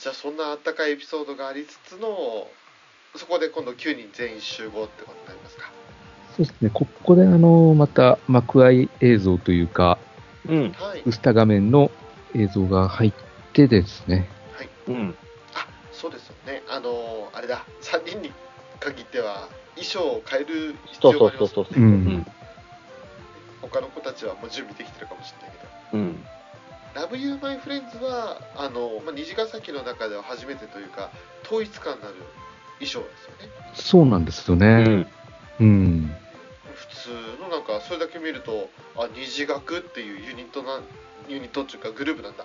じゃあそんなあったかいエピソードがありつつのそこで今度9人全員集合ってことになりますか？そうですね、ここであの、また幕間映像というか、うん。はいウスタ画面の映像が入ってですね、うん。あそうですよねあのあれだ3人に限っては衣装を変える必そう要がそうそうそう。ありますねうん他の子たちはもう準備できてるかもしれないけどうん。ラブユーマイフレンズはあの、まあ、虹ヶ崎の中では初めてというか統一感のある衣装ですよねそうなんですようね。ん。うん。普通のなんかそれだけ見るとあ虹学っていうユニットなユニットっていうかグループなんだ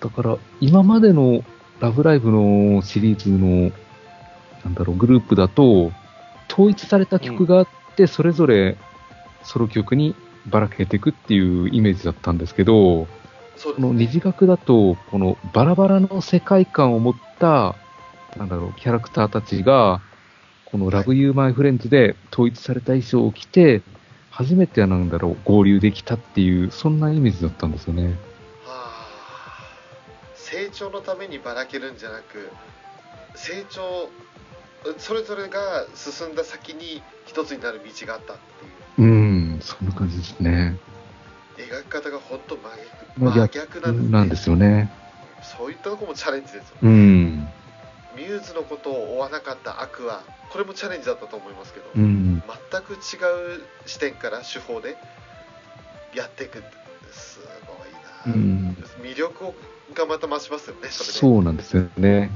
だから、今までのラブライブのシリーズの、なんだろう、グループだと、統一された曲があって、それぞれソロ曲にばらけていくっていうイメージだったんですけど、そうですねこの二次学だと、このバラバラの世界観を持った、なんだろう、キャラクターたちが、このラブユーマイフレンズで統一された衣装を着て、初めてなんだろう、合流できたっていう、そんなイメージだったんですよね。はあ成長のためにばらけるんじゃなく成長それぞれが進んだ先に一つになる道があったってうん、そんな感じですね。描き方が本当真真逆真逆逆なんですねなんですよね。そういったとこもチャレンジですよ、うん。ミューズのことを追わなかったアクアこれもチャレンジだったと思いますけど、うん。全く違う視点から手法でやっていくすごいな、うん。魅力をがまた増しますよねそそうなんですよね。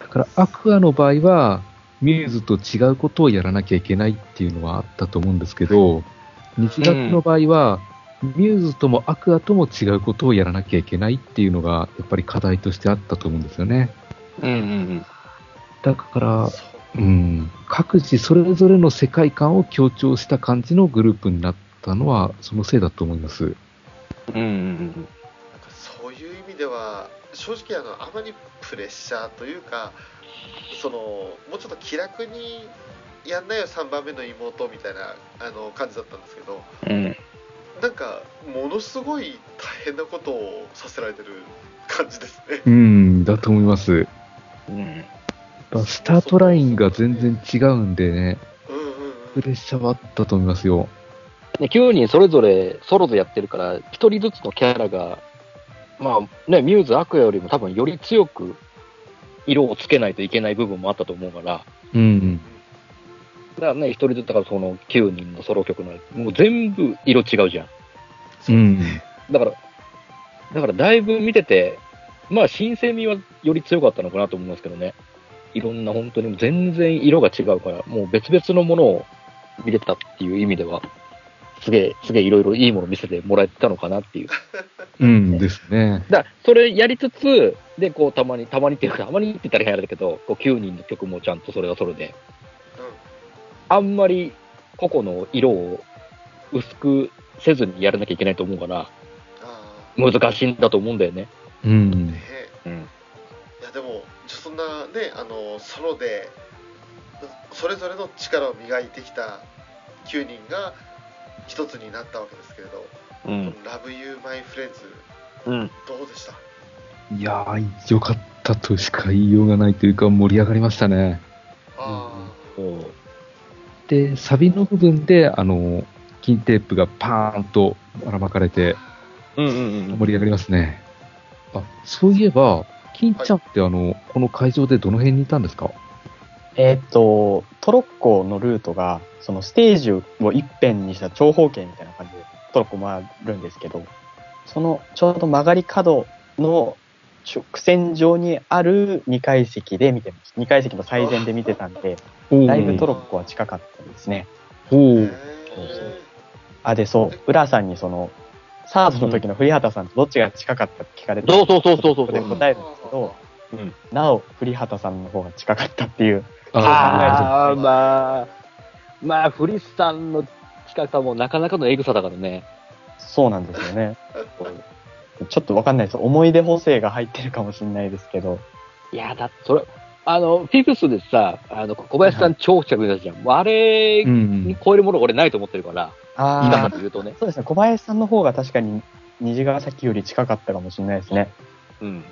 だから、アクアの場合は、ミューズと違うことをやらなきゃいけないっていうのはあったと思うんですけど、日学の場合は、ミューズともアクアとも違うことをやらなきゃいけないっていうのが、やっぱり課題としてあったと思うんですよね。うんうんだから、うん、各自それぞれの世界観を強調した感じのグループになったのは、そのせいだと思います。うん。うんうんなんかそういう意味では正直あのあまりプレッシャーというかそのもうちょっと気楽にやんなよ3番目の妹みたいなあの感じだったんですけどうん。うん。なんかものすごい大変なことをさせられてる感じですね。うん、だと思います。うん。スタートラインが全然違うんでね、うんうんうんプレッシャーはあったと思いますよ。ね、9人それぞれソロでやってるから、1人ずつのキャラが、まあね、ミューズ、アクアよりも多分より強く色をつけないといけない部分もあったと思うから、うん。だね、1人ずつだからその9人のソロ曲の、もう全部色違うじゃん。うん。だから、だからだいぶ見てて、まあ新鮮味はより強かったのかなと思いますけどね。いろんな本当に全然色が違うから、もう別々のものを見れたっていう意味では、すげえ、すげえいろいろいいもの見せてもらえたのかなっていう。うんですね。だからそれやりつつ、で、こう、たまに、たまにっていうか、たまにって言ったら変だけど、こう、9人の曲もちゃんとそれはそれで、あんまり個々の色を薄くせずにやらなきゃいけないと思うから、あ難しいんだと思うんだよね。ーうんね。うん。いやでもそんなねあのソロでそれぞれの力を磨いてきた9人が一つになったわけですけれど「うん。ラブユーマイフレンズうん。どうでした？いやー、良かったとしか言いようがないというか、盛り上がりましたね。あそう。で、サビの部分で、あの、金テープがパーンとばらまかれて、うんうんうん。盛り上がりますね。あ、そういえば、金ちゃんってあの、この会場でどの辺にいたんですか？えーっと、トロッコのルートが、そのステージを一辺にした長方形みたいな感じでトロッコ回るんですけど、そのちょうど曲がり角の直線上にある2階席で見てました。2階席の最前で見てたんで、だいぶトロッコは近かったですね。おーへーあ、で、そう、浦さんにその、サードの時の古畑さんとどっちが近かったって聞かれて、そうそうそうそうで答えるんですけど、うんなお、古畑さんの方が近かったっていう。ああ、まあ、まあ、フリスさんの近さもなかなかのエグさだからね。そうなんですよね。ちょっとわかんないです。思い出補正が入ってるかもしれないですけど。いや、だってそれ、あの、フィフスでさ、あの、小林さん超近くにいたじゃん。あれうんに。超えるもの俺ないと思ってるから、あ近さあで言うとね。そうですね。小林さんの方が確かに虹ヶ崎より近かったかもしれないですね。うん。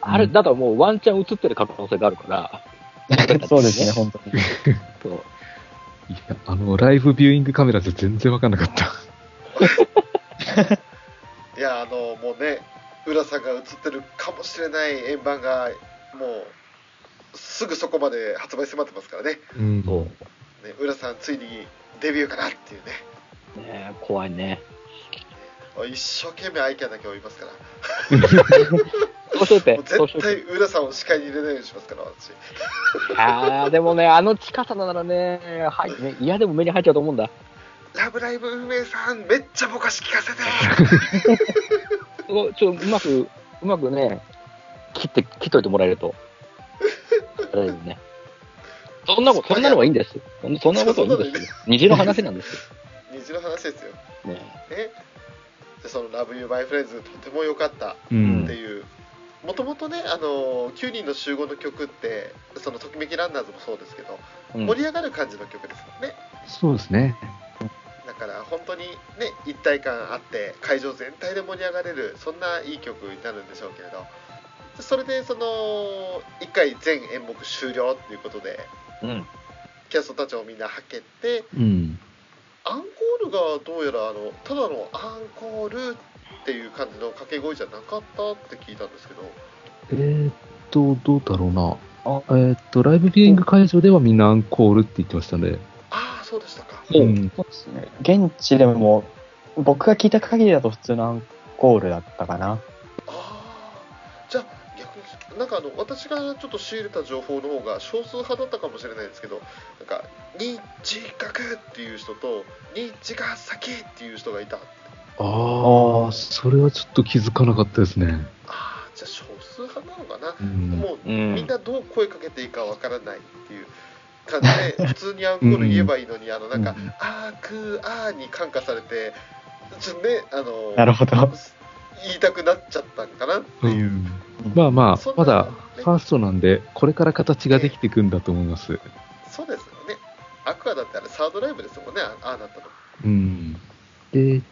あれ、だからもうワンチャン映ってる可能性があるから、そうですね、本当に。そういや、あの、ライブビューイングカメラじゃ全然わかんなかった。いやあのもうね浦さんが映ってるかもしれない円盤がもうすぐそこまで発売迫ってますからねうん。そう。ね浦さんついにデビューかなっていうねね怖いね。一生懸命アイキャンだけ追いますから。絶対浦さんを視界に入れないようにしますから私あー、でもね、あの近さならね、はい、ね、嫌でも目に入っちゃうと思うんだ。ラブライブ運営さんめっちゃぼかし聞かせて ちょ、うまく、うまくね、切って、切っといてもらえると。あれですね。そんなこと、そんなのはいいんです。そんなことはいいんですよ。虹の話なんですよ。虹の話ですよね、ねでその「ラブユーマイフレンズとても良かったうってん。いうもともとねあの9人の集合の曲ってそのときめきランナーズもそうですけど、うん盛り上がる感じの曲ですもんねそうですね。だから本当にね一体感あって会場全体で盛り上がれるそんないい曲になるんでしょうけれどそれでその1回全演目終了っていうことでうん。キャストたちをみんなはけてうん。アンコールがどうやらあのただのアンコールっていう感じの掛け声じゃなかったって聞いたんですけどえーっと、どうだろうな。あえーっと、ライブビューイング会場ではみんなアンコールって言ってましたね。そうでしたかおうん。そうですね。現地でも、僕が聞いた限りだと普通のアンコールだったかな。ああじゃあ逆になんかあの私がちょっと仕入れた情報の方が少数派だったかもしれないですけどなんか「日角」っていう人と「日が先」っていう人がいたああ、それはちょっと気づかなかったですね。ああじゃあ少数派なのかな、うん。もううんみんなどう声かけていいかわからないっていう感じで普通にアンコール言えばいいのに、あのなんかうん「あーくーあー」に感化されてちょっとねあのなるほど。言いたくなっちゃったんかなっていう、うんまあまあ、まだねファーストなんで、これから形ができていくんだと思います。そうですよねアクアだってあれサードライブですもんねあああなったのうん。で、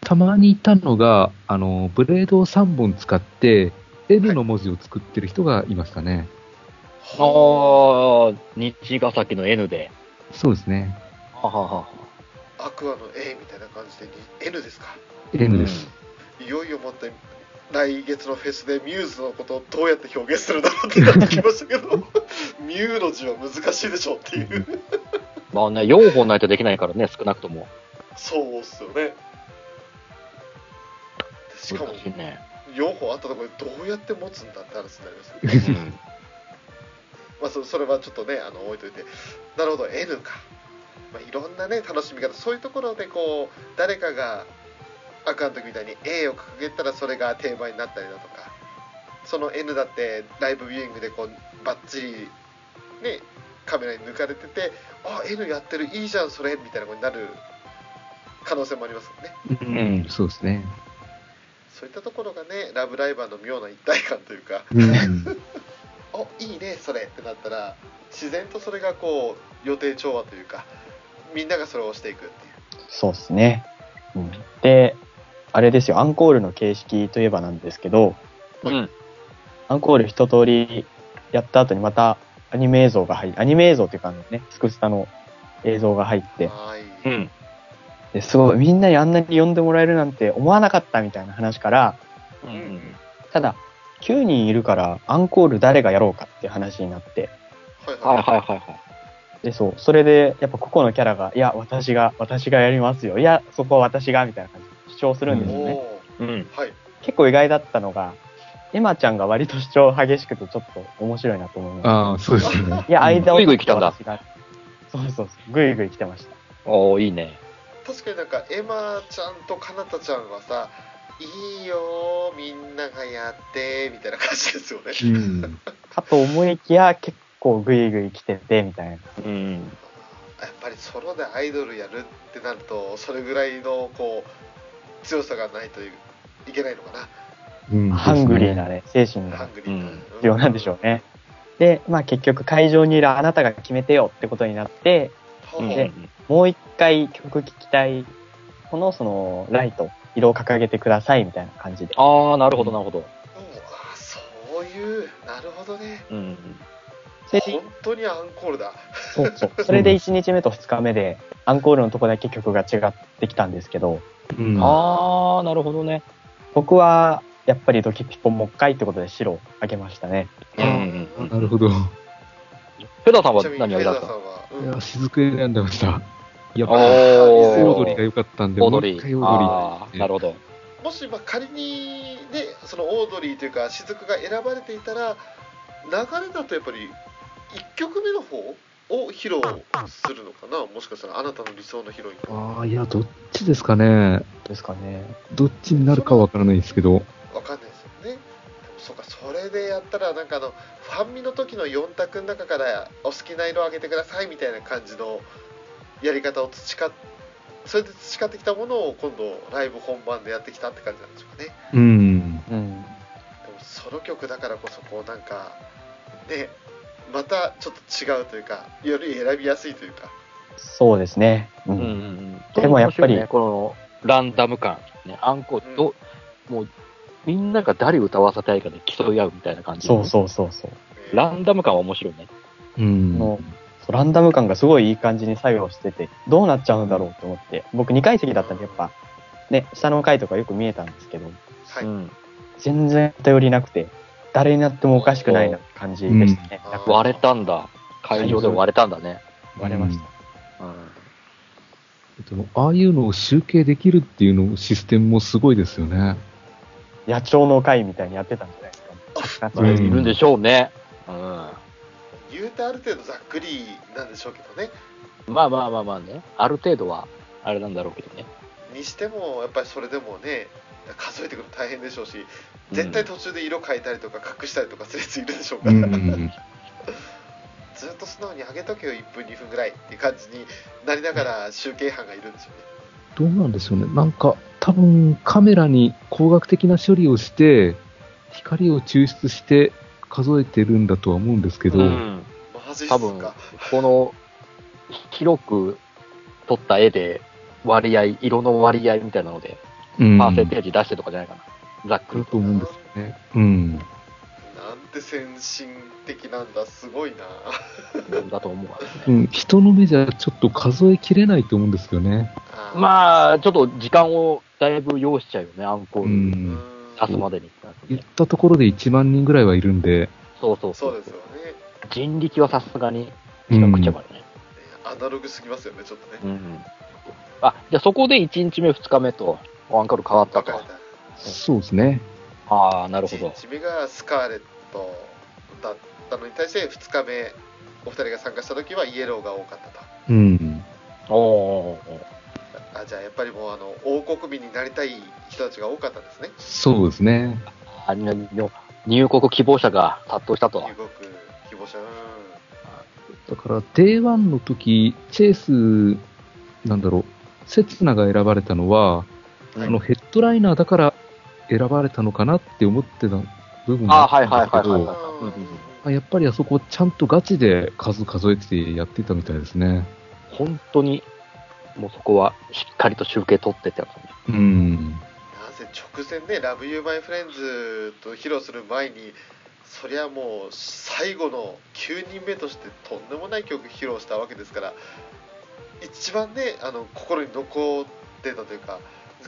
たまにいたのが、あの、ブレードを3本使って、N の文字を作ってる人がいましたね。あー、日ヶ崎の N で。そうですね。はははアクアの A みたいな感じで N ですか？N です。いよいよもって来月のフェスでミューズのことをどうやって表現するだろうってなってきましたけど ミューの字は難しいでしょうっていう まあね、4本ないとできないからね、少なくとも。そうっすよねでしかもね。4本あったところでどうやって持つんだって話になりますよねうん。まあそそれはちょっとねあの置いといて。なるほど N か、まあ、いろんなね楽しみ方。そういうところでこう誰かがアカの時みたいに A を掲げたらそれが定番になったりだとか。その N だってライブビューイングでこうバッチリねカメラに抜かれててあ N やってるいいじゃんそれみたいなことになる可能性もありますよね。うん、そうですね。そういったところがねラブライバーの妙な一体感というか。うん。おいいねそれってなったら自然とそれがこう予定調和というかみんながそれを押していくっていうそうですね。うんで、あれですよ、アンコールの形式といえばなんですけど、うん。アンコール一通りやった後にまたアニメ映像が入り、アニメ映像っていうかね、スクスタの映像が入って、はい、うん。ですごい、みんなにあんなに呼んでもらえるなんて思わなかったみたいな話から、うん。ただ、9人いるからアンコール誰がやろうかっていう話になって、はいはいはいはいはい。で、そう、それで、やっぱ個々のキャラが、いや、私が、私がやりますよ。いや、そこは私が、みたいな感じで主張するんですよね。おうん。ーはい結構意外だったのが、エマちゃんが割と主張激しくてちょっと面白いなと思いまああ、そうですよね。す。いや、間をぐいぐい来たんだそうそうそう、ぐいぐい来てました。おー、いいね。確かになんかエマちゃんとかなたちゃんはさいいよみんながやってみたいな感じですよねうん。かと思いきや、結構ぐいぐい来てて、みたいな。うん。やっぱりソロでアイドルやるってなるとそれぐらいのこう強さがないといけないのかなうんハングリーなね、精神がハングリーな、うん必要なんでしょうね。で、まあ結局会場にいるあなたが決めてよってことになって、でもう一回曲聴きたい、このそのライト、色を掲げてくださいみたいな感じで。ああ、なるほどなるほど。うんあそそういうなるほどねうん。で本当にアンコールだそうそう。それで1日目と2日目で、アンコールのとこだけ曲が違ってきたんですけど、うんあー、なるほどね。僕は、やっぱりドキピポもう一回ってことで白をあげましたね。うんうんなるほど。いフェダーさんは何を選んだんは、うんや、雫選んでました。やっぱ、オードリーが良かったんで、もうオードリー。一回オードリーなるほど。もしまあ仮にねそのオードリーというか雫が選ばれていたら流れだとやっぱり1曲目の方を披露するのかな？もしかしたらあなたの理想のヒロインああ、いや、どっちですかね。ですかね。どっちになるかわからないですけど。わかんないですよねでもそうかそれでやったらなんかあのファンミの時の4択の中からお好きな色をあげてくださいみたいな感じのやり方を培っそれで培ってきたものを今度ライブ本番でやってきたって感じなんでしょうかねうん。うん。でもソロ曲だからこそこうなんかねまたちょっと違うというかより選びやすいというかそうですね。う。うんんうんうん。でもやっぱりね、このランダム感、ね、アンコールと、もう、みんなが誰歌わせたいかで競い合うみたいな感じ、そうそうそうそう。ランダム感は面白いね。うん。のそうランダム感がすごいいい感じに作用してて、どうなっちゃうんだろうと思って、僕2階席だったんで、やっぱ、ね、下の階とかよく見えたんですけど、はい、うん。全然頼りなくて、誰になってもおかしくないな感じでしたね。うん割れたんだ。会場で割れたんだね。割れました。うん。ああいうのを集計できるっていうのシステムもすごいですよね。野鳥の会みたいにやってたんじゃないですか。それいるんでしょうね。うん。言うてある程度ざっくりなんでしょうけどねまあまあまあまあね。ある程度は、あれなんだろうけどね。にしてもやっぱりそれでもね数えてくるの大変でしょうし絶対途中で色変えたりとか隠したりとかするやついるでしょうかうら、ん。ずっと素直に上げとけよ1分2分ぐらいっていう感じになりながら集計班がいるんですよねどうなんでしょうね。なんか、多分カメラに工学的な処理をして、光を抽出して数えてるんだとは思うんですけど、うん。マジっす多分か、この、広く撮った絵で、割合、色の割合みたいなので、うん。パーセンテージ出してとかじゃないかな。ざっくりと。思うんですよね。うん。なんて先進的なんだすごいな だと思うわ。うん、人の目じゃちょっと数えきれないと思うんですよね。あーまあ、ちょっと時間をだいぶ要しちゃうよね、アンコーう。ルうん出すまでに。言ったところで1万人ぐらいはいるんで、そうそうそうですよね人力はさすがに違くちゃ。アナログすぎますよねちょっとねうん。あ、じゃあそこで1日目、2日目とアンコール変わったと。そうですね。ああ、なるほど1。日目がスカーレットだったのに対して2日目お二人が参加した時はイエローが多かったとうん。おおあじゃあやっぱりもうあの王国民になりたい人たちが多かったんですねそうですね。あの入国希望者が殺到したと。入国希望者うんだから Day1 の時、チェイス、なんだろう、セツナが選ばれたのは、うんあのヘッドライナーだから選ばれたのかなって思ってた部分あがあはいったんですけどやっぱりあそこちゃんとガチで数数えてやってたみたいですね。本当に、もうそこはしっかりと集計取ってってやつね。うん。直前ね「Love You My Friends」と披露する前にそりゃもう最後の9人目としてとんでもない曲披露したわけですから一番ねあの心に残ってたというか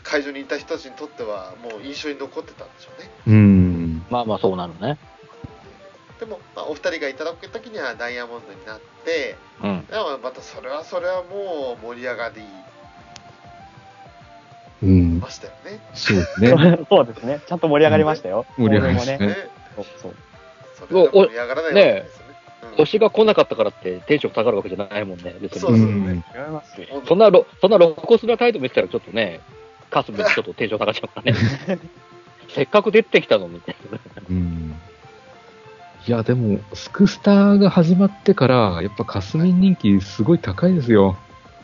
会場にいた人たちにとってはもう印象に残ってたんでしょうねうん。まあまあそうなのね。でも、まあ、お二人がいただく時にはダイヤモンドになってうん。でもまたそれはそれはもう盛り上がりうん。ましたよねそうですね。そうですね。ちゃんと盛り上がりましたよ。盛り上がりましたね。ね。そうそう。それは盛り上がらないですよねうん星が来なかったからってテンション下がるわけじゃないもんね、別そうに。そうね違いますよ。そんなロ、そんな露骨な態度見せたらちょっとね、カスミにちょっとテンション下がっちゃうからね。せっかく出てきたのに。うん。いや、でも、スクスターが始まってから、やっぱカスミン人気すごい高いですよ。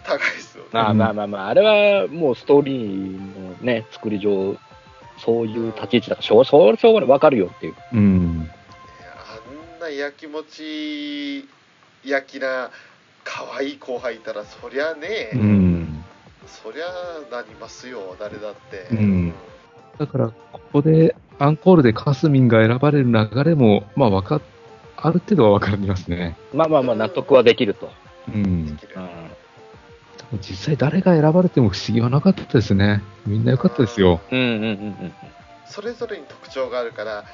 高いですまあまあまあまあ、あれはもうストーリーのね、作り上、そういう立ち位置だから、しょう、それしょうがないわかるよっていう。うん。あんなやきもち焼きな可愛い後輩いたらそりゃね、うん。そりゃなりますよ誰だって、うんだから、ここで、アンコールでカスミンが選ばれる流れも、まあ、わか、ある程度はわかりますね。まあまあまあ、納得はできると。うん。できるうん。実際誰が選ばれても不思議はなかったですね。みんな良かったですよ。うんうんうんうん。それぞれに特徴があるから、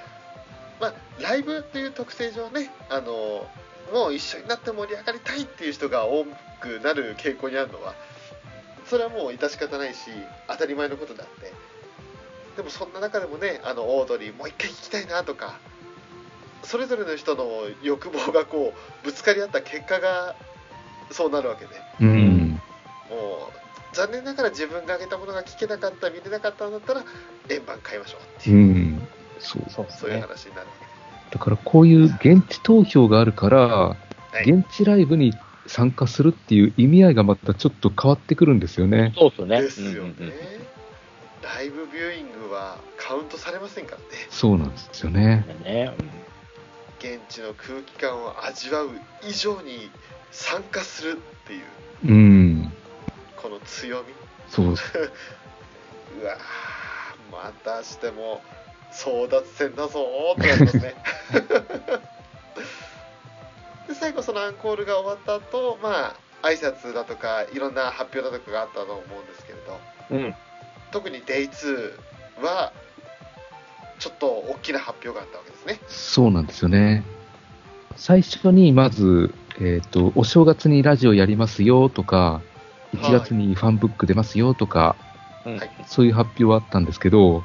まあ、ライブっていう特性上ねあのもう一緒になって盛り上がりたいっていう人が多くなる傾向にあるのはそれはもう致し方ないし当たり前のことだってでもそんな中でもねあのオードリーもう一回聞きたいなとかそれぞれの人の欲望がこうぶつかり合った結果がそうなるわけでうん。もう残念ながら自分が挙げたものが聞けなかった見れなかったんだったら円盤買いましょうってういう、ん。そう。そういうそうですね。話になるだからこういう現地投票があるから、はい現地ライブに参加するっていう意味合いがまたちょっと変わってくるんですよね。そうっすね。ですよね、うんうんうんライブビューイングはカウントされませんからねそうなんですよね。ね。現地の空気感を味わう以上に参加するっていううん。強み？そう。うわーまたしても争奪戦だぞーってなりますね で最後そのアンコールが終わった後まあ挨拶だとかいろんな発表だとかがあったと思うんですけれどうん。特に Day2 はちょっと大きな発表があったわけですねそうなんですよね。最初にまず、えっ、と、お正月にラジオやりますよとか、1月にファンブック出ますよとか、うん。はい。そういう発表はあったんですけど、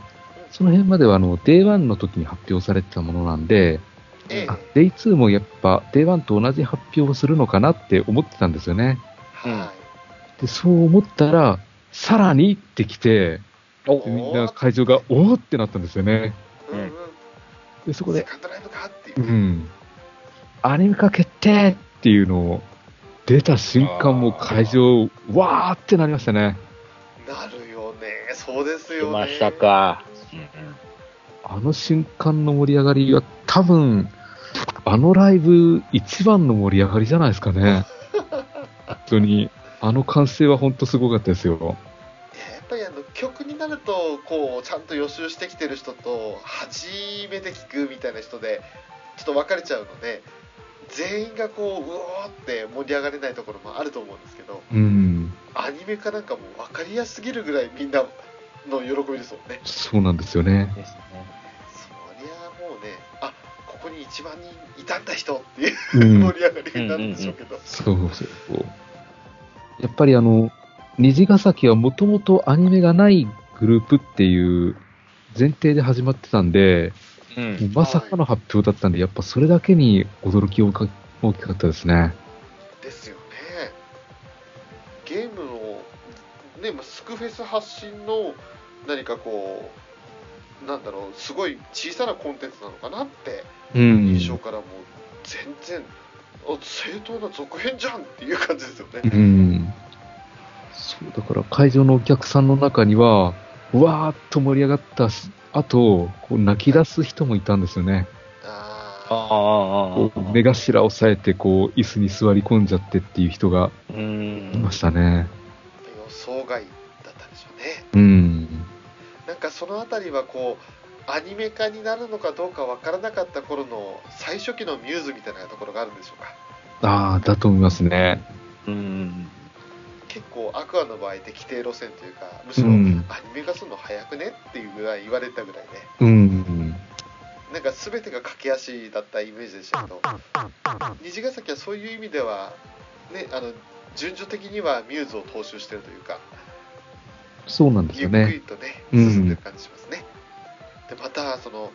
その辺まではあの、Day1 の時に発表されてたものなんで、ええ。あ Day2 もやっぱ Day1 と同じ発表をするのかなって思ってたんですよね。はで、そう思ったら、さらにってきて、みんな会場がおーってなったんですよね。い、うんうん。で、そこで、う、ん、アニメ化決定っていうのを出た瞬間もう会場、わーってなりましたね。なるよねそうです来よねましたか。あの瞬間の盛り上がりは多分、あのライブ一番の盛り上がりじゃないですかね。本当に。あの歓声は本当すごかったですよ。やっぱりあの曲になるとこうちゃんと予習してきてる人と初めて聞くみたいな人でちょっと分かれちゃうので全員がこううおーって盛り上がれないところもあると思うんですけどうん。アニメ化なんかもう分かりやすすぎるぐらいみんなの喜びですもんねそうなんですよね。ですね。そりゃもうねあここに1万人いたんだ人っていううん盛。り上がりになるんでしょうけど、そうそうそう。やっぱりあの、虹ヶ崎はもともとアニメがないグループっていう前提で始まってたんで、うん。まさかの発表だったんで、やっぱそれだけに驚き大か大きかったですね。ですよねゲームのねまあスクフェス発信の何かこうなんだろうすごい小さなコンテンツなのかなってうん。印象からもう全然、あ正当な続編じゃんっていう感じですよね、うん。そう、だから会場のお客さんの中には、うわーっと盛り上がったし後、こう泣き出す人もいたんですよね。あああ、ああ、こう目頭を押さえて、こう、椅子に座り込んじゃってっていう人がういんま。したね。あ予想外だったんでしょうねうん。なんかそのあたりはこうアニメ化になるのかどうかわからなかった頃の最初期のミューズみたいなところがあるんでしょうか？ああ、だと思いますね。うん。結構アクアの場合って規定路線というかむしろアうんニメ化するの早くねっていうぐらい言われたぐらいでうん。なんか全てが駆け足だったイメージでしたけど虹ヶ崎はそういう意味ではねあの順序的にはミューズを踏襲してるというかそうなんですゆっよね。くりとねうん進んでる感じしますね、でまたその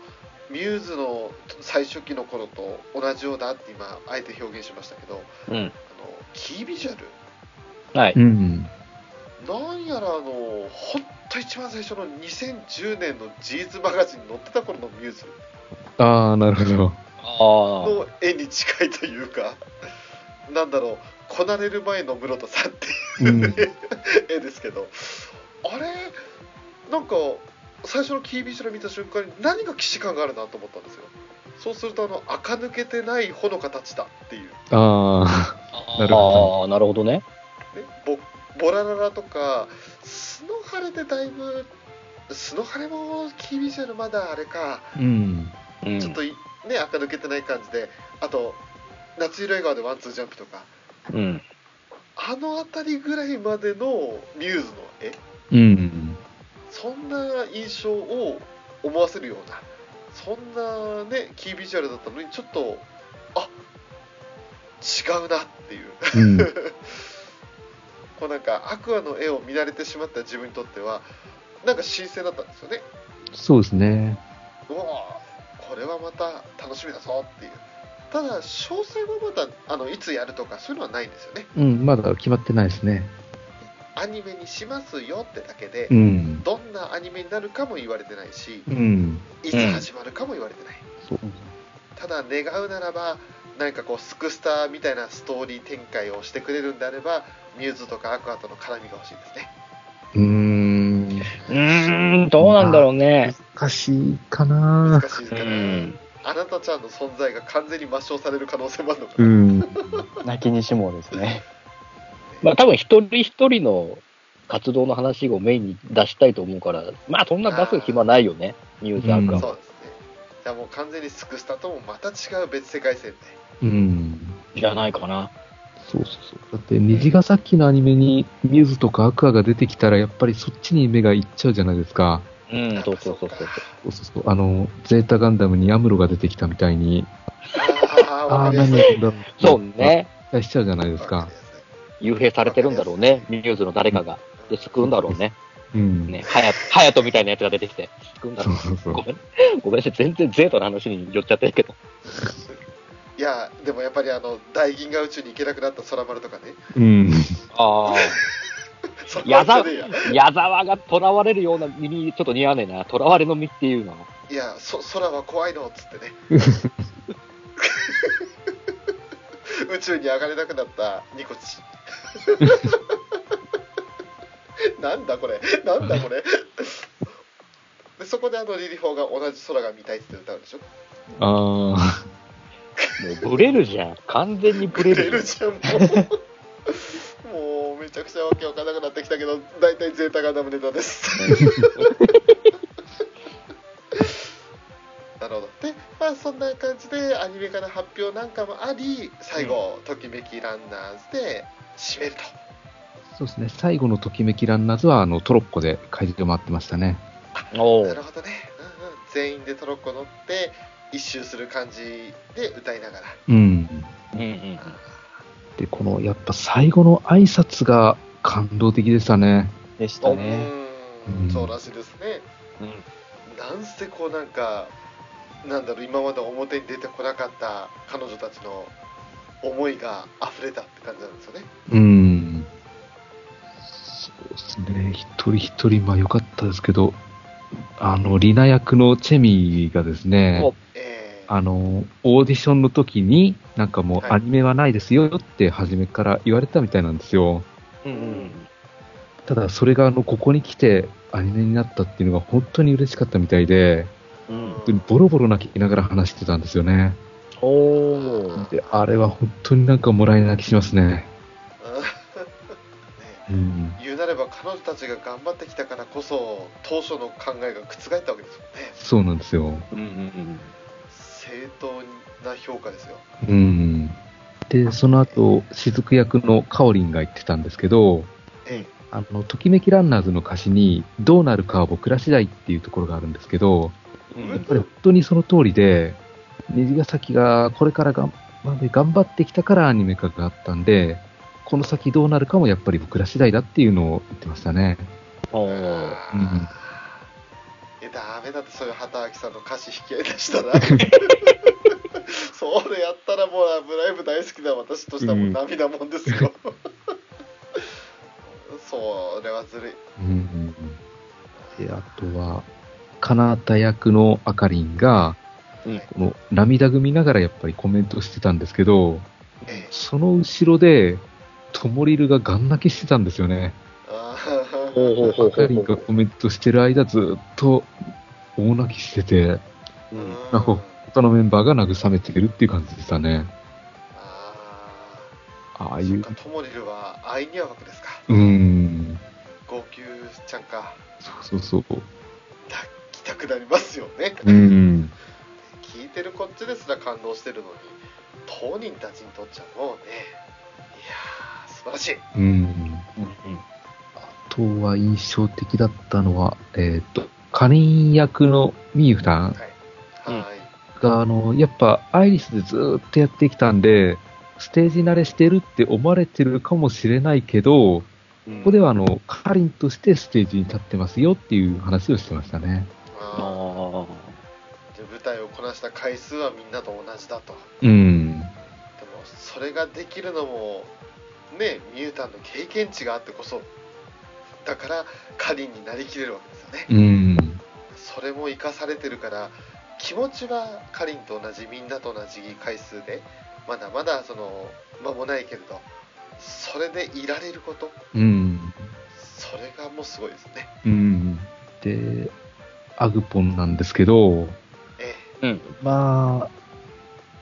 ミューズの最初期の頃と同じようだって今あえて表現しましたけどうん。あのキービジュアルはい。うん。なんやらあの本当一番最初の2010年のジーズマガジンに載ってた頃のミューズああ、なるほど。の絵に近いというか。なんだろうこなれる前の室田さんっていう、うん。絵ですけど。あれ？なんか最初のキービジュアル見た瞬間に何が既視感があるなと思ったんですよ。そうするとあの垢抜けてないほのかたちだっていう、ああ、なるほどね。ボボラララとかスノハレでだいぶスノハレもキービジュアルまだあれか、うん。うんちょっといね垢抜けてない感じであと夏色笑顔でワンツージャンプとかうん。あの辺りぐらいまでのミューズの絵？うん。そんな印象を思わせるようなそんなねキービジュアルだったのにちょっとあ違うなっていううん。こうなんかアクアの絵を見慣れてしまった自分にとってはなんか新鮮だったんですよねそうですね。うわーこれはまた楽しみだぞっていうただ詳細はまだあのいつやるとかそういうのはないんですよねうん、まだ決まってないですね。アニメにしますよってだけで、うん。どんなアニメになるかも言われてないしうん。いつ始まるかも言われてない、そう。ただ願うならば何かこうスクスターみたいなストーリー展開をしてくれるんであればミューズとかアクアとの絡みが欲しいですねうーん。うーん、どうなんだろうね。難しいかな難しいですから、うん。あなたちゃんの存在が完全に抹消される可能性もあるのかな、うん。泣きにしもですね。まあ多分一人一人の活動の話をメインに出したいと思うから、まあそんな出す暇ないよね、ニュースアークは。そうですねじゃあもう完全にスクスタともまた違う別世界線でうん。じゃないかな。そうそうそう。だって、虹ヶ崎のアニメにミューズとかアクアが出てきたら、やっぱりそっちに目がいっちゃうじゃないですか。うん、そうそうそうそう。そうそうそう。あの、ゼータガンダムにアムロが出てきたみたいに、あああ何やるんだろう。そうね。しちゃうじゃないですか。幽閉されてるんだろうね、ミューズの誰かが。で、救うんだろうね。うん。ね、ハヤハヤトみたいなやつが出てきて、救うんだろう。そうそうそうご。めん、ごめんなさい、全然ゼータの話に寄っちゃってるけど。いやでもやっぱりあの大銀河宇宙に行けなくなった空丸とかねうん。ああ。そ矢沢矢沢が囚われるような身にちょっと似合わねえな。囚われの身っていうのは。いやそ空は怖いのっつってね 宇宙に上がれなくなったニコチ なんだこれ。なんだこれ。でそこであのリリフォーが同じ空が見たいって歌うんでしょ？あもうブレるじゃん。完全にブレ出るるじゃん。もうもうめちゃくちゃわけわかんなくなってきたけど大体ゼータガンダムネタです。なるほど。でまあそんな感じでアニメ化の発表なんかもあり最後、ときめきランナーズで締めると。あ。そうですね。最後のときめきランナーズは、あの、トロッコで会場回ってましたね。おうなるほどね、うんうん、全員でトロッコ乗って一周する感じで歌いながらうん。うんうんで、この、やっぱ最後の挨拶が感動的でしたね。でしたうね。んうんそうらしいですねうん。なんせこうなんかなんだろう今まで表に出てこなかった彼女たちの思いが溢れたって感じなんですよねうん。そうですね。一人一人、まあ良かったですけど、あの、リナ役のチェミがですねお、えーあの、オーディションの時に、なんかもうはいアニメはないですよって初めから言われたみたいなんですよ。うんうん。ただそれがあの、ここに来てアニメになったっていうのが本当に嬉しかったみたいで、うん本当にボロボロ泣きながら話してたんですよね。おー。で、あれは本当になんかもらい泣きしますね。彼女たちが頑張ってきたからこそ当初の考えが覆ったわけですよね。そうなんですよ。うんうん正当な評価ですよ。うん。で、その後、雫役のカオリンが言ってたんですけど、えあの、ときめきランナーズの歌詞に、どうなるかは僕ら次第っていうところがあるんですけど、うん。やっぱり本当にその通りで、虹ヶ崎がこれからが頑張ってきたからアニメ化があったんで、この先どうなるかもやっぱり僕ら次第だっていうのを言ってましたね。おうん。えダメだってそういう畑明さんの歌詞引き合い出したら。それやったらもう「ラブライブ!」大好きな私としてはもう涙もんですよ、それはずるい。うんで、あとは、かなた役のあかりんが、うん。この涙ぐみながらやっぱりコメントしてたんですけど、ええ。その後ろで、ともりるがガン泣きしてたんですよね。ああかりんがコメントしてる間ずっと大泣きしてて、うん。なんか他のメンバーが慰めてるっていう感じでしたね。あああいう。ーそっか、ともりるは愛にはわくですか。うーん、号泣ちゃんか。そうそうそう。くなりますよね。うん。聞いてるこっちですら感動してるのに当人たちにとっちゃもうね。いやー素晴らしい。うん。うん。あとは印象的だったのは、えっ、と、カリン役のミユさんはい、うん。はいが、あの、やっぱアイリスでずーっとやってきたんで、ステージ慣れしてるって思われてるかもしれないけど、こうん。こではあの、カリンとしてステージに立ってますよっていう話をしてましたね。ああー。で舞台をこなした回数はみんなと同じだと。うん。でもそれができるのもねミュータンの経験値があってこそだからカリンになりきれるわけですよねうん。それも生かされてるから気持ちはカリンと同じみんなと同じ回数でまだまだその間もないけれどそれでいられることうん。それがもうすごいですねうん。で、アグポンなんですけど、えうん。まあ、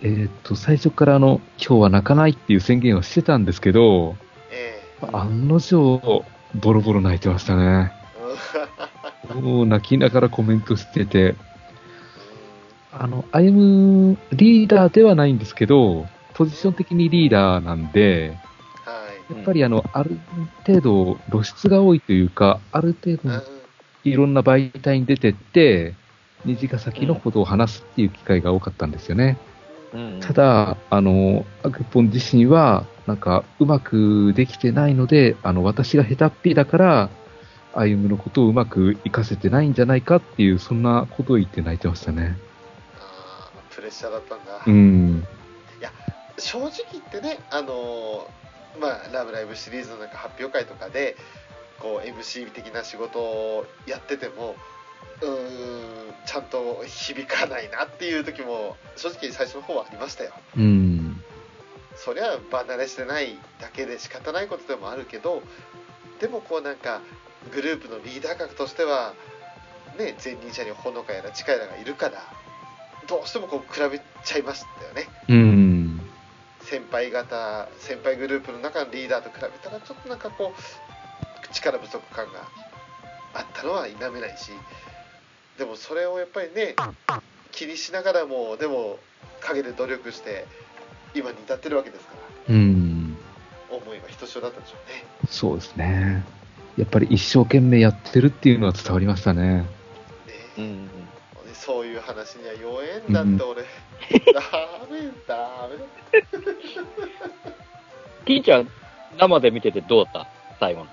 えっ、と、最初からあの、今日は泣かないっていう宣言をしてたんですけど、ええうん案の定、ボロボロ泣いてましたね。え もう泣きながらコメントしてて、うんあの、歩むリーダーではないんですけど、ポジション的にリーダーなんで、はいやっぱりあの、ある程度露出が多いというか、ある程うん度いろんな媒体に出てって、虹ヶ崎のことを話すっていう機会が多かったんですよね。うんた、だ、あの、アグポン自身は、なんか、うまくできてないので、あの、私が下手っぴだから、歩夢のことをうまく活かせてないんじゃないかっていう、そんなことを言って泣いてましたね。あープレッシャーだったんだ、うん。正直言ってね、あのーまあ、ラブライブシリーズのなんか発表会とかで、こう、MC 的な仕事をやってても、うーん、ちゃんと響かないなっていう時も、正直最初の方はありましたよ。うん。そりゃ離れしてないだけで仕方ないことでもあるけど、でもこうなんか、グループのリーダー格としては、ね、前任者にほのかやら近いらがいるから、どうしてもこう比べちゃいましたよね。うん。先輩方先輩グループの中のリーダーと比べたらちょっとなんかこう力不足感があったのは否めないしでもそれをやっぱりね気にしながらもでも陰で努力して今に至ってるわけですからうん。思いはひとしおだったでしょうねそうですね。やっぱり一生懸命やってるっていうのは伝わりましたね。ねうん。そういう話には弱えんだって俺、ダメダメ ティーちゃん、生で見ててどうだった？最後の。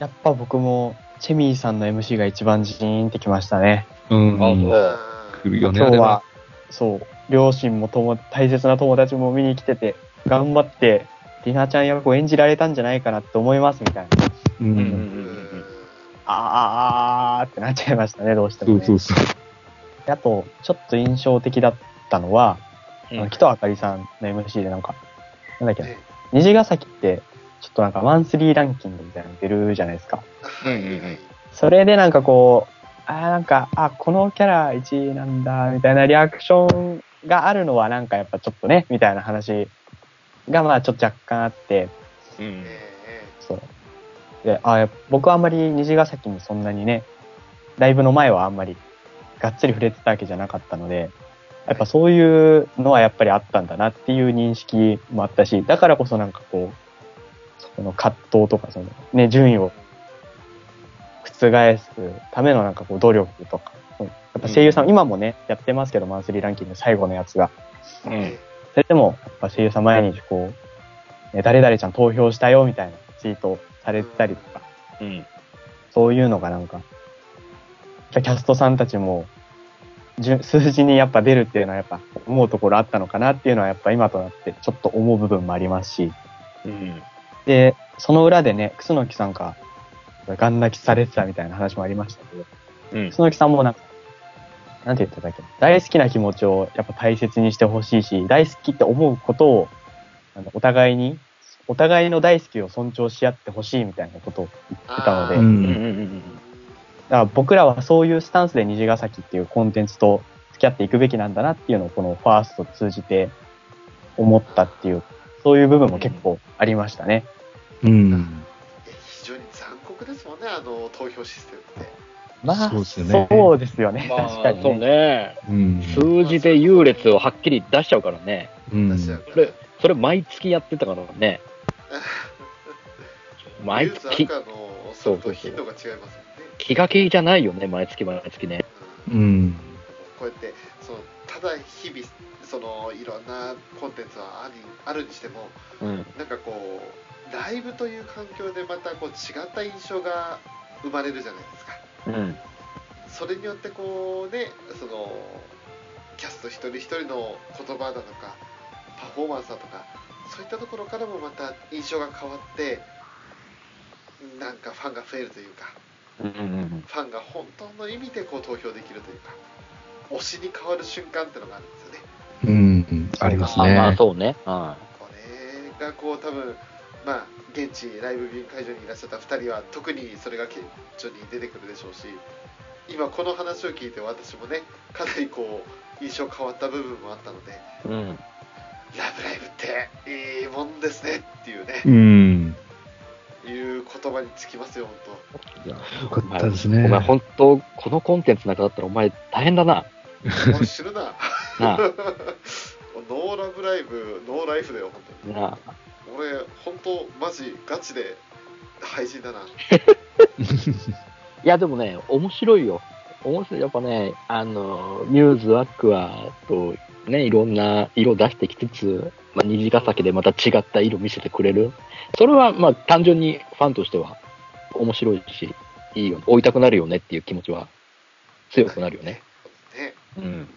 やっぱ僕も、チェミーさんの MC が一番ジーンってきましたね。うん。来るよね、今日は。、そう、両親も友大切な友達も見に来てて、頑張って、ティナちゃん役を演じられたんじゃないかなって思いますみたいな。う。うんうんうんあーってなっちゃいましたね、どうしても、ね。そうそうそう。あと、ちょっと印象的だったのは、うんあの木戸あかりさんの MC でなんか、なんだっけ虹ヶ崎って、ちょっとなんかマンスリーランキングみたいなの出るじゃないですか。はいはいはいそれでなんかこう、あーなんか、あ、このキャラ1位なんだ、みたいなリアクションがあるのはなんかやっぱちょっとね、みたいな話がまあちょっと若干あって、うんええそう。で、あ僕はあんまり虹ヶ崎にそんなにね、ライブの前はあんまりがっつり触れてたわけじゃなかったので、やっぱそういうのはやっぱりあったんだなっていう認識もあったし、だからこそなんかこう、そこの葛藤とか、そのね、順位を覆すためのなんかこう努力とか、やっぱ声優さん、今もね、やってますけど、マンスリーランキング最後のやつが。うん。それでも、やっぱ声優さん毎日こう、ね、誰々ちゃん投票したよみたいなツイートされてたりとか、うん。そういうのがなんか、キャストさんたちも、数字にやっぱ出るっていうのはやっぱ思うところあったのかなっていうのはやっぱ今となってちょっと思う部分もありますし、うん。で、その裏でね、楠木さんがガン泣きされてたみたいな話もありましたけど、うん。楠木さんもなんか、なんて言ってたっけ大好きな気持ちをやっぱ大切にしてほしいし、大好きって思うことを、あのお互いに、お互いの大好きを尊重し合ってほしいみたいなことを言ってたので。だから僕らはそういうスタンスで虹ヶ崎っていうコンテンツと付き合っていくべきなんだなっていうのをこのファーストを通じて思ったっていう、そういう部分も結構ありましたね。うん。いや非常に残酷ですもんねあの投票システムってまあ、そうですよねそうですよね。ま確かに、あ、そうね。うん。数字で優劣をはっきり出しちゃうからね。うん出しちゃうそれ、それ毎月やってたからね。毎月ザー、赤のそれと頻度が違いますよね。気が気じゃないよね、毎月毎月ね。うんうん。こうやってそのただ日々そのいろんなコンテンツはありあるにしてもうん。なんかこうライブという環境でまたこう違った印象が生まれるじゃないですかうん。それによってこうねそのキャスト一人一人の言葉だとかパフォーマンスだとかそういったところからもまた印象が変わってなんかファンが増えるというかうんうんファンが本当の意味でこう投票できるというか推しに変わる瞬間ってのがあるんですよねうん。ありますまあまあ、ね。そうね。はこれがこう多分まあ現地ライブビューイング会場にいらっしゃった2人は特にそれが顕著に出てくるでしょうし今この話を聞いて私もねかなりこう印象変わった部分もあったのでい。うん。「ラブライブっていいもんですね」っていうねうん。いう言葉につきますよ本いや、よかったですね。お前、本当このコンテンツなかったらお前大変だな。知るななあ、ノーラブライブノーライフだよ本当になあ。俺本当マジガチで廃人だな いや、でもね、面白いよ。面白い。やっぱね、あの、ミューズ、アクアと、ね、いろんな色出してきつつ、まあ、虹ヶ崎でまた違った色見せてくれる。それは、まあ、単純にファンとしては面白いし、いいよ。追いたくなるよねっていう気持ちは強くなるよね。ねうん。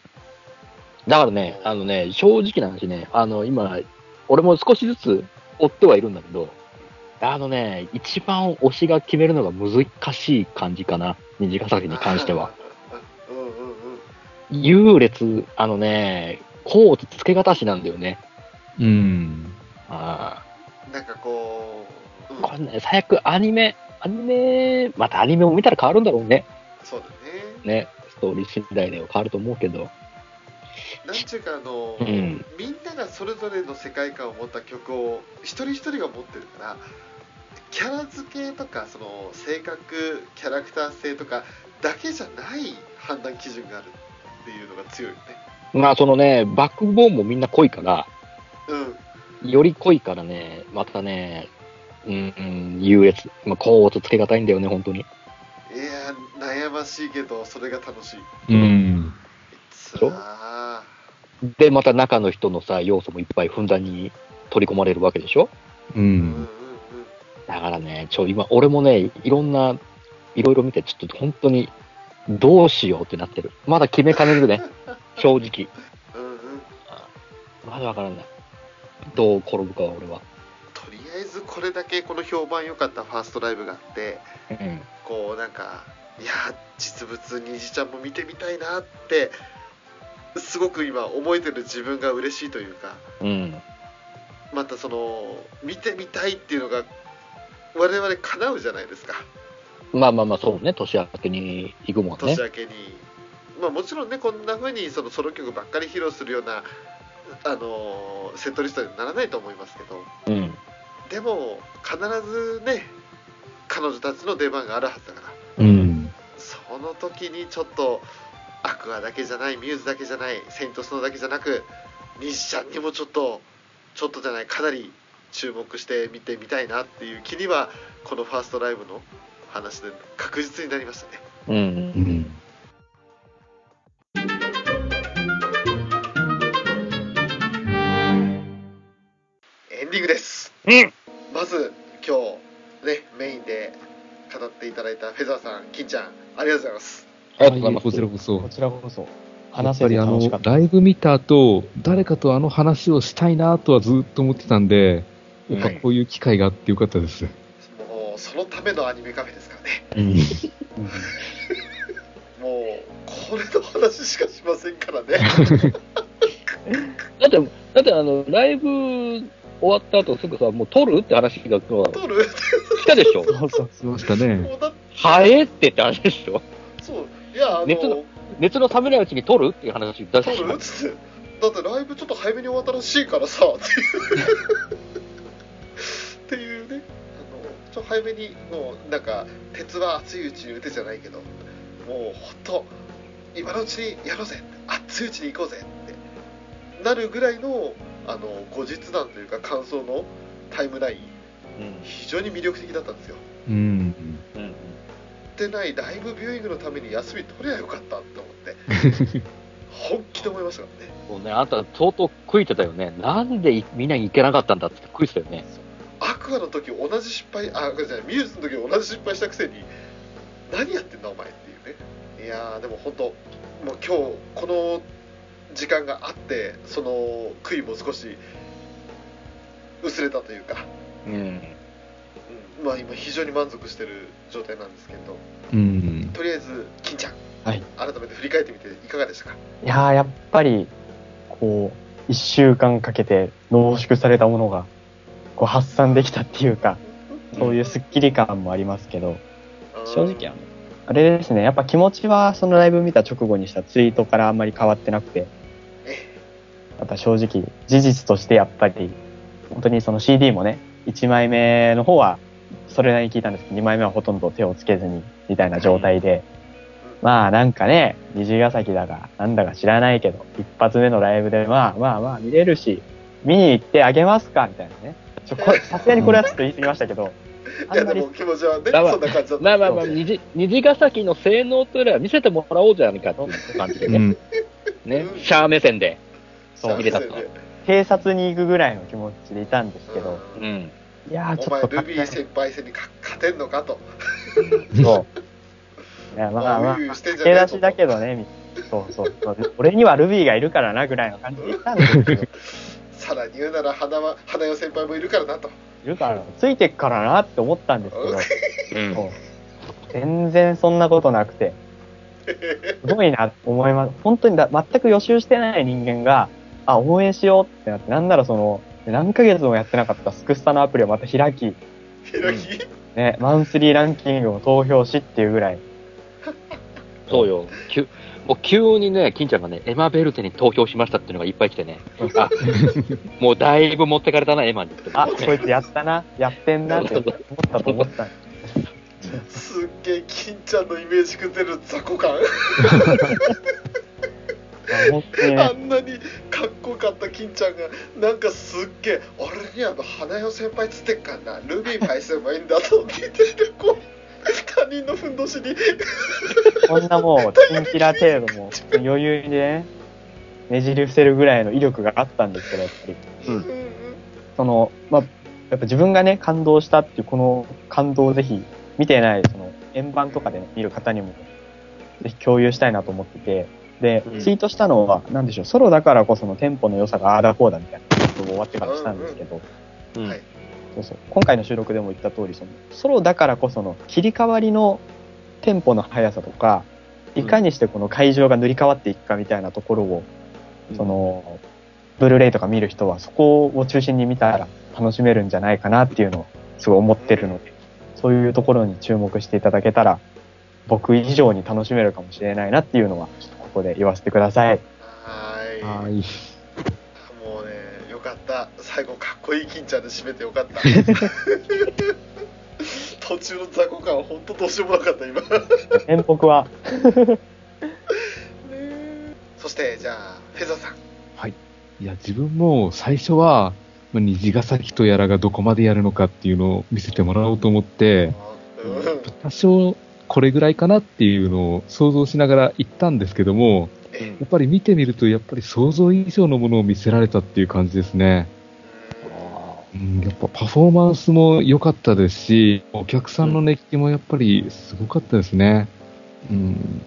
だからね、あのね、正直な話ね、あの、今、俺も少しずつ追ってはいるんだけど、あのね、一番推しが決めるのが難しい感じかな、虹ヶ崎に関しては。うんうんうん優劣、あのね、コーツつけがたしなんだよね。うん。あなんかこう、うんーこれね、最悪アニメ、アニメ、またアニメも見たら変わるんだろうね。そうだねね、ストーリー次第では変わると思うけど。なんちゅうかあの、うん。みんながそれぞれの世界観を持った曲を一人一人が持ってるからキャラ付けとかその性格キャラクター性とかだけじゃない判断基準があるっていうのが強いよね。まあそのね、バックボーンもみんな濃いから、うん。より濃いからね、またね、うん、うん、優越、まあ、コーツつけがたいんだよね、本当に。いや悩ましいけどそれが楽しい。うん。つそうらで、また中の人のさ、要素もいっぱいふんだんに取り込まれるわけでしょ？うんうんん。だからね、ちょ、今、俺もね、いろんな、いろいろ見て、ちょっと本当に、どうしようってなってる。まだ決めかねるね、正直。まだわからない。どう転ぶかは俺は。とりあえずこれだけこの評判良かったファーストライブがあってうん。こうなんかいや実物にじちゃんも見てみたいなってすごく今思えてる自分が嬉しいというかうん。またその見てみたいっていうのが我々叶うじゃないですかまあまあまあ、そうね、年明けに行くもんね年。明けに、まあもちろんねこんな風にそのソロ曲ばっかり披露するようなあのセットリストにならないと思いますけどうん。でも必ずね彼女たちの出番があるはずだからうん。その時にちょっとアクアだけじゃないミューズだけじゃないセイントスノーだけじゃなく西ちゃんにもちょっとちょっとじゃないかなり注目して見てみたいなっていう気にはこのファーストライブの話で確実になりましたねうん。うん。エンディングですうんまず今日ねメインで語っていただいたフェザーさん金ちゃんありがとうございますありがとうございます。こちらこそこ。ちらこそ、や話せてっぱりあの楽しかっ、た。ライブ見た後、誰かとあの話をしたいなとはずっと思ってたんで、やっぱこういう機会があってよかったです。もうそのためのアニメカフェですからねうん。もうこれの話しかしませんからね だって、だってあの、ライブ終わった後すぐさ、もう撮るって話が来撮るたでしょ？そうそうしましたね。はえってって話でしょ？そういやあの熱の熱の冷めないうちに撮る？っていう話出撮してるっつってだってライブちょっと早めに終わったらしいからさっていう。っていうね。あのちょっと早めにもうなんか鉄は熱いうちに打てじゃないけどもう本当今のうちにやろうぜ。熱いうちに行こうぜ。って。なるぐらいのあの後日談というか感想のタイムライン。非常に魅力的だったんですよ。うん。ってないライブビューイングのために休み取りゃよかったって思って 本気で思いましたからねそうね、あんた相当悔いてたよね。なんでいみんなに行けなかったんだって悔いてたよね。アクアの時同じ失敗あごめんなさいミューズの時同じ失敗したくせに何やってんだお前っていうねいやーでも本当もう今日この時間があってその悔いも少し薄れたというか、うん。うん、まあ今非常に満足してる状態なんですけどうん。とりあえず金ちゃん、はい。改めて振り返ってみていかがでしたか？いやー、やっぱり、こう、一週間かけて濃縮されたものが、こう発散できたっていうか、そういうスッキリ感もありますけど、正直あの、あれですね、やっぱ気持ちはそのライブ見た直後にしたツイートからあんまり変わってなくて、やっぱ正直、事実としてやっぱり、本当にその CD もね、1枚目の方はそれなりに聞いたんですけど、2枚目はほとんど手をつけずに、みたいな状態で、まあなんかね、虹ヶ崎だか、なんだか知らないけど、一発目のライブでまあまあまあ見れるし、見に行ってあげますかみたいなね。ちょ、これ、さすがにこれはちょっと言い過ぎましたけど、あんまりいやでも気持ちはねまあまあそんな感じだったまあまあまあ、虹虹ヶ崎の性能というよりは見せてもらおうじゃないかっていう感じでね。うん。ね。シャー目線で。そう入れたと警察に行くぐらいの気持ちでいたんですけど、うん。いやお前ょっとルビー先輩戦にか勝てんのかと。そう。いや、まあまあ、駆け出しだけどね、みそうそうそう。俺にはルビーがいるからなぐらいの感じで言ったんですけど、いさらに言うなら花は花代先輩もいるからなと。るから、ついてっからなって思ったんですけど、うん。全然そんなことなくて、すごいなと思います。本当にだ全く予習してない人間が、あ、応援しようってなって、なんならその、何ヶ月もやってなかったスクスタのアプリをまた開き、開き、ね、マンスリーランキングを投票しっていうぐらい、そうよ。急もう急にね、金ちゃんがね、エマ・ベルテに投票しましたっていうのがいっぱい来てね。あ、もうだいぶ持ってかれたな、エマにって。あ、こいつやったな、やってんなって思ったと思った。すすっげえ金ちゃんのイメージ崩れる雑魚感 あんなにかっこよかった金ちゃんがなんかすっげえ俺にあの花代先輩つってっかんなルビー返せばいいんだと聞いててこう他人のふんどしにこんなもう、チンピラ程度も余裕でね、ねじり伏せるぐらいの威力があったんですけど、やっぱり。うん。その、まあ、やっぱ自分がね、感動したっていう、この感動をぜひ、見てない、その、円盤とかで見る方にも、ぜひ共有したいなと思ってて、でうん、ツイートしたのは、なんでしょう、ソロだからこそのテンポの良さがああだこうだみたいなことを終わってからしたんですけど、うんはい。そうそう。今回の収録でも言った通り、その、ソロだからこその切り替わりのテンポの速さとか、いかにしてこの会場が塗り替わっていくかみたいなところを、その、ブルーレイとか見る人はそこを中心に見たら楽しめるんじゃないかなっていうのをすごい思ってるので、そういうところに注目していただけたら、僕以上に楽しめるかもしれないなっていうのは、ちょっとここで言わせてください。はーい。はい。もうねよかった。最後かっこいい金ちゃんで締めてよかった。途中の雑魚感は本当どうしようもなかった今。演目は、そしてじゃあフェザーさん。い。や、自分も最初は、まあ虹ヶ崎とやらがどこまでやるのかっていうのを見せてもらおうと思って、うん。多少これぐらいかなっていうのを想像しながら行ったんですけども、えやっぱり見てみると、やっぱり想像以上のものを見せられたっていう感じですね。うん、やっぱパフォーマンスも良かったですし、お客さんの熱気もやっぱりすごかったですね。うん、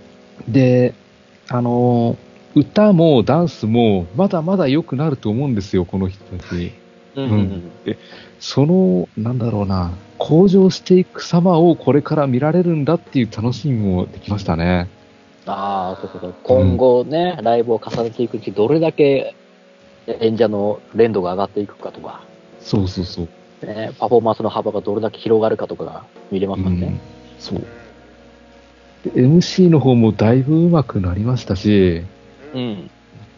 で、あの、歌もダンスもまだまだ良くなると思うんですよ、この人たち。うんうんでその、なんだろうな、向上していく様をこれから見られるんだっていう楽しみもできましたね。ああ、そうそうそう。今後ね、ライブを重ねていくうち、どれだけ演者の連度が上がっていくかとか、そうそうそう。ね、パフォーマンスの幅がどれだけ広がるかとかが見れますからね。そう。で MC の方もだいぶ上手くなりましたし、うん。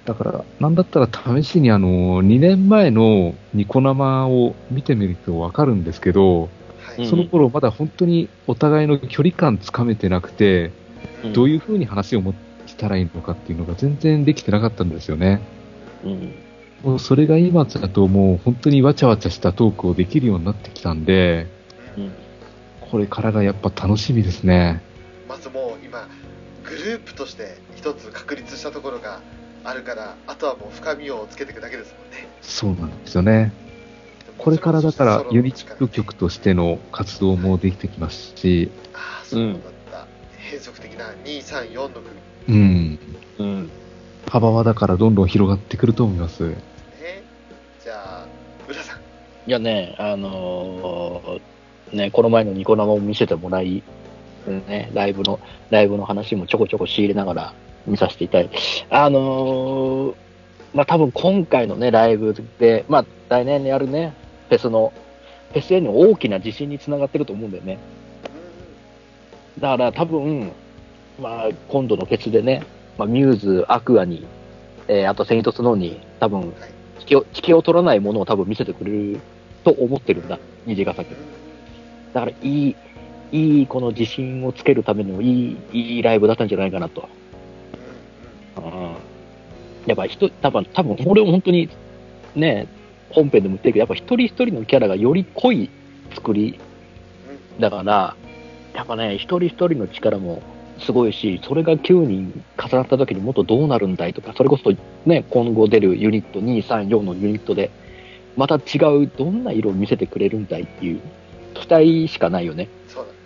だから、なんだったら試しにあの、2年前のニコ生を見てみるとわかるんですけど、その頃まだ本当にお互いの距離感つかめてなくて、うんどういう風に話を持ってきたらいいのかっていうのが全然できてなかったんですよね。うん。もうそれが今だともう本当にわちゃわちゃしたトークをできるようになってきたんで、うん。これからがやっぱ楽しみですね。まずもう今グループとして一つ確立したところがあるからあとはもう深みをつけていくだけですもんねそうなんですよね。これからだからユニット曲としての活動もできてきますし、ああそうだった、変則的な234の組うん。うん。幅はだからどんどん広がってくると思います。ねじゃあ浦さんいやね、あのーね、この前のニコ生を見せてもらい、ね、ライブの、ライブの話もちょこちょこ仕入れながら見させていただいて、あのーまあ多分今回のね、ライブで、まあ来年やるね、フェスの、フェスへの大きな自信につながってると思うんだよね。だから多分、まあ今度のフェスでね、まあミューズ、アクアに、えーあとセイントスノーに多分、引きを、引きを取らないものを多分見せてくれると思ってるんだ、虹ヶ崎。だからいい、いいこの自信をつけるためのいい、いいライブだったんじゃないかなと。うんやっぱ人、多分、多分、俺も本当に、ね、本編でも言ってるけど、やっぱ一人一人のキャラがより濃い作りだから、やっぱね、一人一人の力もすごいし、それが9人重なった時にもっとどうなるんだいとか、それこそね、今後出るユニット、2、3、4のユニットで、また違うどんな色を見せてくれるんだいっていう期待しかないよね。そうだね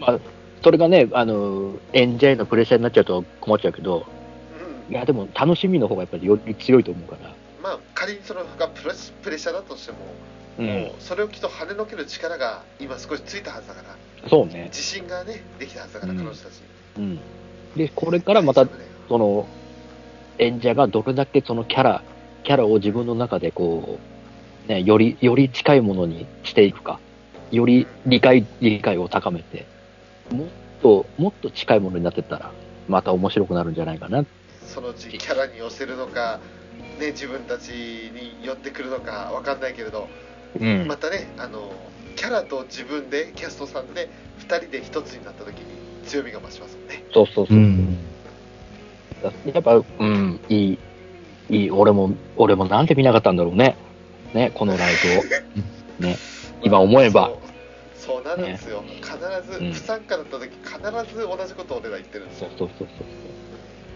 まあ、それがね、あの、演者へのプレッシャーになっちゃうと困っちゃうけど、うんいや、でも楽しみの方がやっぱりより強いと思うから。まあ仮にそれがプレスプレッシャーだとしても、うもうそれをきっと跳ねのける力が今少しついたはずだからそうね。自信がねできたはずだから、うん彼女たちうん。で、これからまたその、演者がどれだけそのキャラ、キャラを自分の中でこう、ね、より、より近いものにしていくか、より理解、理解を高めて、もっと、もっと近いものになってったら、また面白くなるんじゃないかな。そのうちキャラに寄せるのか、ね、自分たちに寄ってくるのかわかんないけれど、うんまたねあのキャラと自分でキャストさんで2人で1つになった時に強みが増しますもんねそうそうそう。うん。やっぱ、うん、いい、いい、俺も、俺もなんで見なかったんだろうね。ね、このライブを。ね、今思えば。そうなんですよ、必ずうん不参加だった時必ず同じことを俺ら言ってるんですよそうそうそうそう。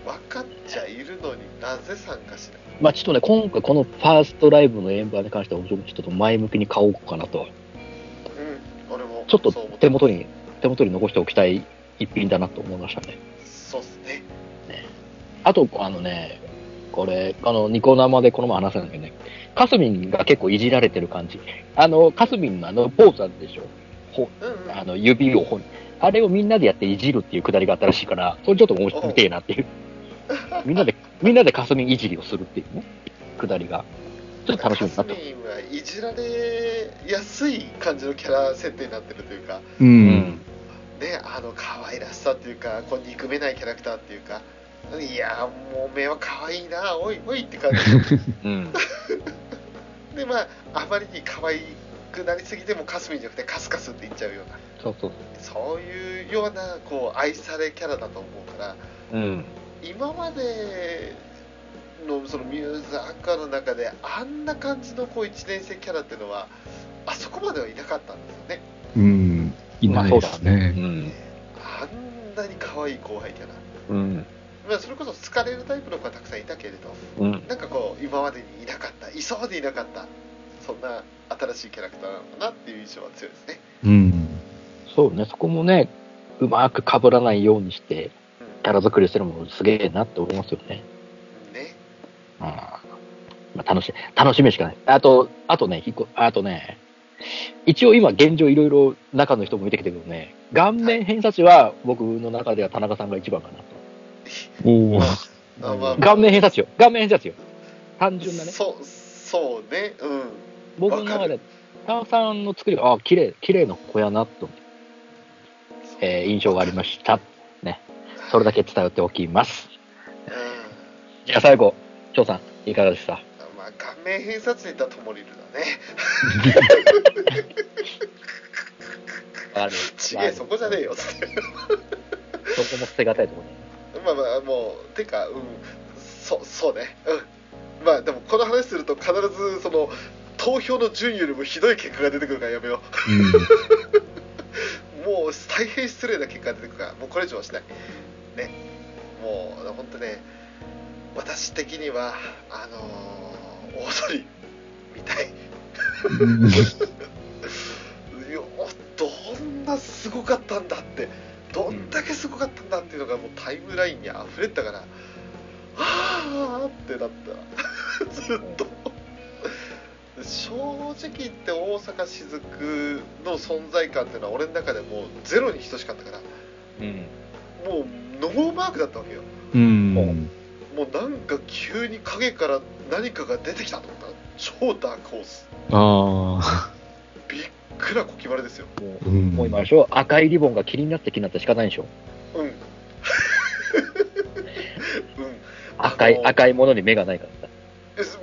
分かっちゃいるのになぜ参加しない？まあちょっとね、今回このファーストライブの演舞に関しては、ちょっと前向きに買おうかなと。うん俺もちょっと手元に、手元に残しておきたい一品だなと思いましたね。そうっすねあと、あのね、これ、あの、ニコ生でこの前話したんだけどね、カスミンが結構いじられてる感じ。あの、カスミンのあのポーズあるでしょ。ほうんうんあの、指をほん、あれをみんなでやっていじるっていうくだりがあったらしいから、それちょっと見てえなっていう。みんなで、みんなでカスミンいじりをするっていうね、くだりが。ちょっと楽しみになったカス。ミンはいじられやすい感じのキャラ設定になってるというかう。うんん。ねあの可愛らしさっていうかこう憎めないキャラクターっていうかいやもう目は可愛いなおいおいって感じ うん。でまああまりに可愛くなりすぎてもカスミンじゃなくてカスカスって言っちゃうようなそうそうそういうようなこう愛されキャラだと思うから。うん。今までのそのミューズアッカーの中であんな感じのこう1年生キャラっていうのはあそこまではいなかったんですよねうん。いないですまあね。うん。あんなに可愛い後輩キャラうん。まあそれこそ好かれるタイプの子はたくさんいたけれどうん。なんかこう今までにいなかったいそうでいなかったそんな新しいキャラクターなのかなっていう印象は強いですねうん。そうね、そこもね、うまく被らないようにして、うんキャラ作りしてるものすげえなって思いますよね。ねうん。まあ、楽しい、楽しみしかない。あと、あとね、一個、あとね、一応今現状いろいろ中の人も見てきてるけどね、顔面偏差値は僕の中では田中さんが一番かなと。おお。顔面偏差値よ。顔面偏差値よ。単純なね。そうそうねうん僕の中で、田中さんの作りが、あ、綺麗、綺麗な子やなと、えー印象がありました。ね。それだけ伝えておきます。うん。じゃあ最後、張さん、いかがでした？まあ顔面偏差値で言ったらともりるだね。あるちげえそこじゃねえよ。つってそそこも捨てがたいところまあまあもうてかうんそそうね。うん。まあでもこの話すると必ずその投票の順位よりもひどい結果が出てくるからやめよう。もう大変失礼な結果が出てくるからもうこれ以上はしないね。もう本当ね私的にはあのー、大鳥みたい。どんなすごかったんだって。どんだけすごかったんだっていうのがもうタイムラインに溢れてたからああってなった。ずっと。正直言って大阪雫の存在感っていうのは俺の中でもうゼロに等しかったから。うん。もうノーマークだったわけよ。うん。もうなんか急に影から何かが出てきたと思ったら超ダークホース。ああ。びっくらこきまれですよ。もう、うん。もう今でしょ？赤いリボンが気になって気になって仕方ないでしょ？うん。うん。赤い、赤いものに目がないから。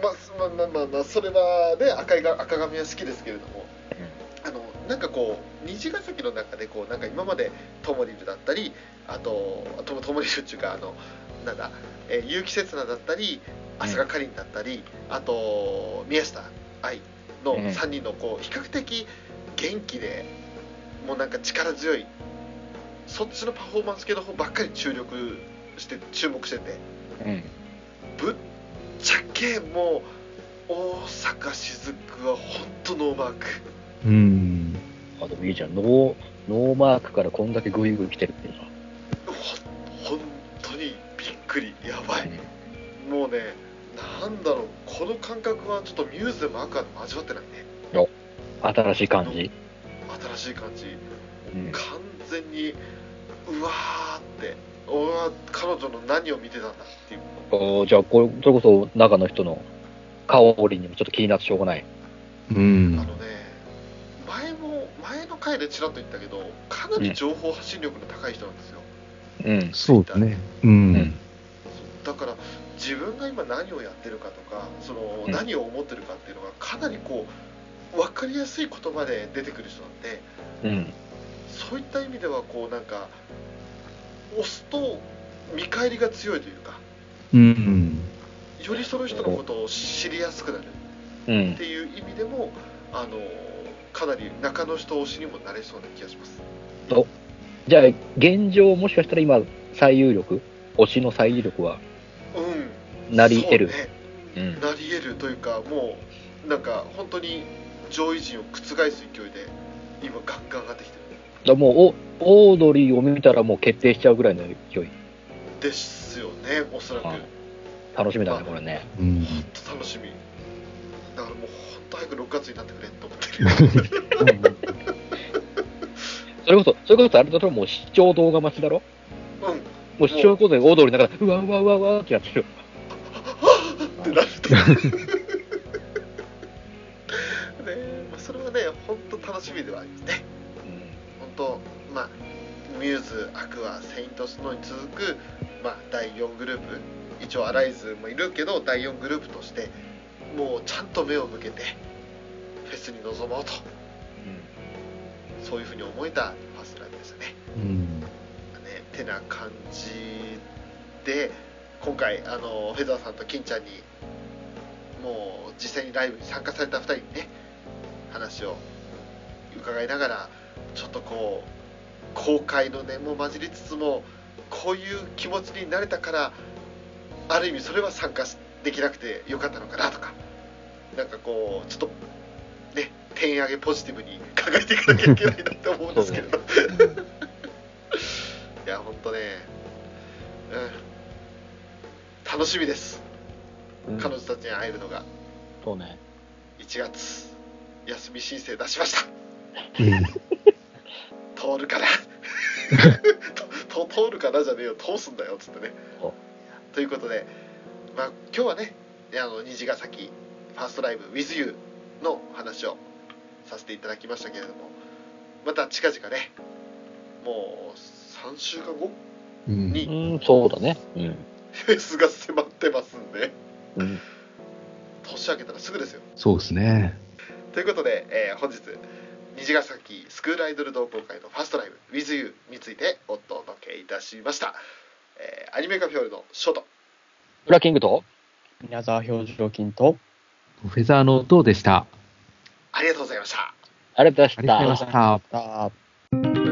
まあまあまあまあまあそれはね赤いが赤髪は好きですけれども、なんかこう虹ヶ崎の中でこうなんか今までトモリルだったりあとトモトモリルっていうかあのなんだ、えー、結城刹那だったり飛鳥かりんだったり、あと宮下愛のうん3人のこう比較的元気でもうなんか力強いそっちのパフォーマンス系の方ばっかり注力して注目しててうん。ぶっちゃけもう桜坂しずくは本当ノーマークうん。あ、でもいいじゃん。ノー、ノーマークからこんだけグイグイ来てるっていうさ。ほ本当にびっくりやばいもうねなんだろうこの感覚はちょっとミューズでもアクアでも味わってないね新しい感じ。新しい感じうん。完全にうわーって俺は彼女の何を見てたんだっていうおじゃあこれ、それこそ中の人の香りにもちょっと気になってしょうがない。うんあの。ね前も前の回でちらっと言ったけどかなり情報発信力の高い人なんですよ、うん。そうだね。うん。だから自分が今何をやってるかとかその、うん何を思ってるかっていうのがかなりこう分かりやすい言葉で出てくる人なんでうん。そういった意味ではこうなんか押すと見返りが強いというかうん。よりその人のことを知りやすくなるうんっ。ていう意味でもあのかなり中の人推しにもなれそうな気がしますじゃあ、現状もしかしたら今、最有力推しの最有力は、うんなり得るそうねうん。なり得るというかもうなんか本当に上位陣を覆す勢いで今ガンガン上がってきてるだもうお、オードリーを見たらもう決定しちゃうぐらいの勢い。ですよねおそらく楽しみだね、これね。うん。当楽しみだからもう本当早く6月になってくれと思ってる それこそ、それこそあれだろ、もう視聴動画待ちだろうん。もう視聴ことでオードリーの中で、うわうわうわうわってやってる。ってなると。ねまあそれはね本当楽しみではありますね。本当まあミューズアクアセイントスノーに続く、まあ、第4グループ。一応アライズもいるけど第4グループとしてもうちゃんと目を向けてフェスに臨もうとそういうふうに思えたファーストライブでしたね。うん。ねてな感じで今回あのフェザーさんと金ちゃんにもう実際にライブに参加された2人にね話を伺いながらちょっとこう後悔の念も混じりつつもこういう気持ちになれたからある意味それは参加できなくてよかったのかなとかなんかこうちょっとね点上げポジティブに考えていかなきゃいけないなって思うんですけれど いや本当ね。うん。楽しみです。うん。彼女たちに会えるのが。そうね。1月休み申請出しました。うん。通るかな？とと通るかなじゃねえよ。通すんだよっつってね。おということで、まあ、今日はねあの虹ヶ崎ファーストライブ WithYou の話をさせていただきましたけれどもまた近々ねもう3週間後？うん。にうん、そうだね。うん。フェスが迫ってますんでうん。年明けたらすぐですよそうですね。ということで、えー本日虹ヶ崎スクールアイドル同好会のファーストライブ WithYou についてお届けいたしました。えーアニメカフェオレのショート。ブラキングと？皆沢表情筋と、フェザーの塔でした。ありがとうございました。ありがとうございましたありがとうございました。